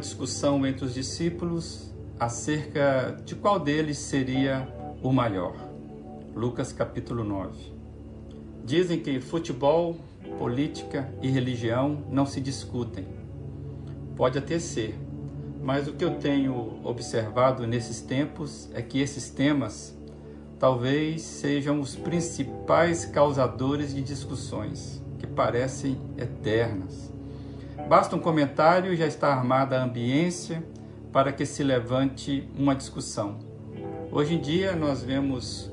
discussão entre os discípulos acerca de qual deles seria o maior. Lucas capítulo 9. Dizem que futebol, política e religião não se discutem. Pode até ser, mas o que eu tenho observado nesses tempos é que esses temas talvez sejam os principais causadores de discussões que parecem eternas. Basta um comentário e já está armada a ambiência para que se levante uma discussão. Hoje em dia nós vemos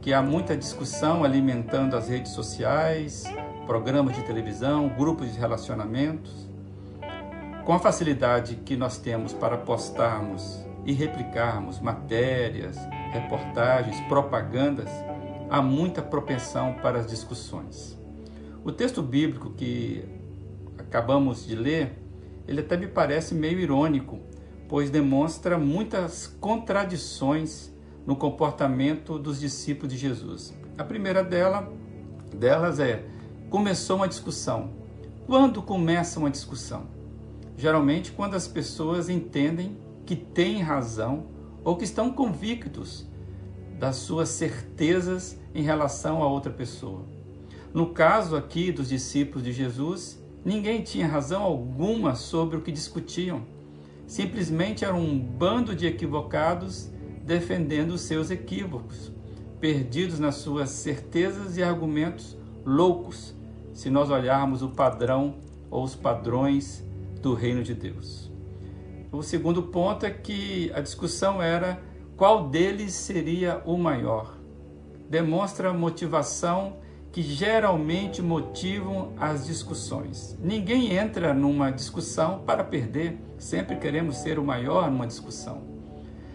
que há muita discussão alimentando as redes sociais, programas de televisão, grupos de relacionamentos. Com a facilidade que nós temos para postarmos e replicarmos matérias, reportagens, propagandas, há muita propensão para as discussões. O texto bíblico que acabamos de ler, ele até me parece meio irônico, pois demonstra muitas contradições no comportamento dos discípulos de Jesus. A primeira dela, delas é: começou uma discussão. Quando começa uma discussão? Geralmente quando as pessoas entendem que têm razão ou que estão convictos das suas certezas em relação a outra pessoa. No caso aqui dos discípulos de Jesus, ninguém tinha razão alguma sobre o que discutiam. Simplesmente era um bando de equivocados defendendo os seus equívocos, perdidos nas suas certezas e argumentos loucos, se nós olharmos o padrão ou os padrões do reino de Deus. O segundo ponto é que a discussão era qual deles seria o maior. Demonstra motivação que geralmente motivam as discussões. Ninguém entra numa discussão para perder, sempre queremos ser o maior numa discussão.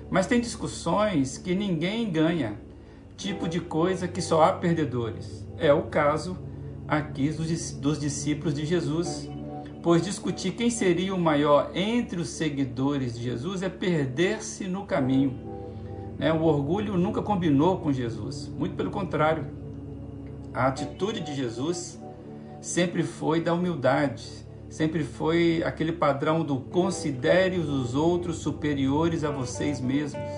Mas tem discussões que ninguém ganha, tipo de coisa que só há perdedores. É o caso aqui dos, dos discípulos de Jesus, pois discutir quem seria o maior entre os seguidores de Jesus é perder-se no caminho. Né? O orgulho nunca combinou com Jesus, muito pelo contrário. A atitude de Jesus sempre foi da humildade, sempre foi aquele padrão do considere os outros superiores a vocês mesmos.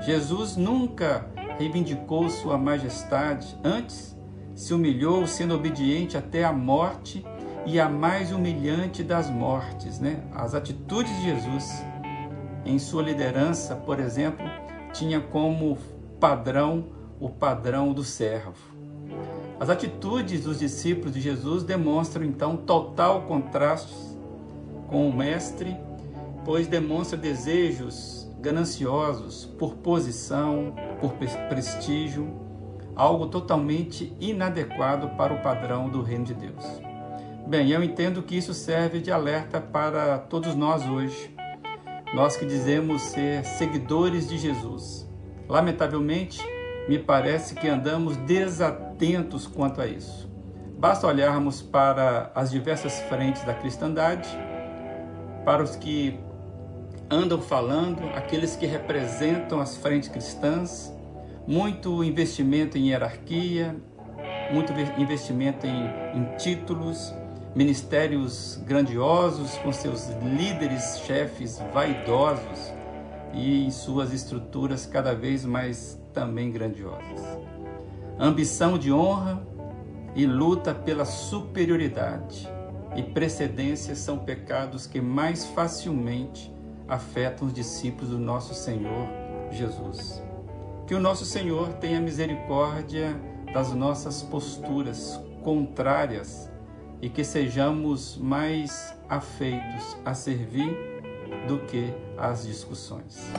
Jesus nunca reivindicou sua majestade, antes se humilhou sendo obediente até a morte e a mais humilhante das mortes, né? As atitudes de Jesus em sua liderança, por exemplo, tinha como padrão o padrão do servo. As atitudes dos discípulos de Jesus demonstram então total contraste com o mestre, pois demonstra desejos gananciosos por posição, por prestígio, algo totalmente inadequado para o padrão do reino de Deus. Bem, eu entendo que isso serve de alerta para todos nós hoje, nós que dizemos ser seguidores de Jesus. Lamentavelmente, me parece que andamos desatentos quanto a isso. Basta olharmos para as diversas frentes da cristandade, para os que andam falando, aqueles que representam as frentes cristãs, muito investimento em hierarquia, muito investimento em, em títulos, ministérios grandiosos com seus líderes, chefes vaidosos e em suas estruturas cada vez mais também grandiosas. Ambição de honra e luta pela superioridade e precedência são pecados que mais facilmente afetam os discípulos do nosso Senhor Jesus. Que o nosso Senhor tenha misericórdia das nossas posturas contrárias e que sejamos mais afeitos a servir do que às discussões.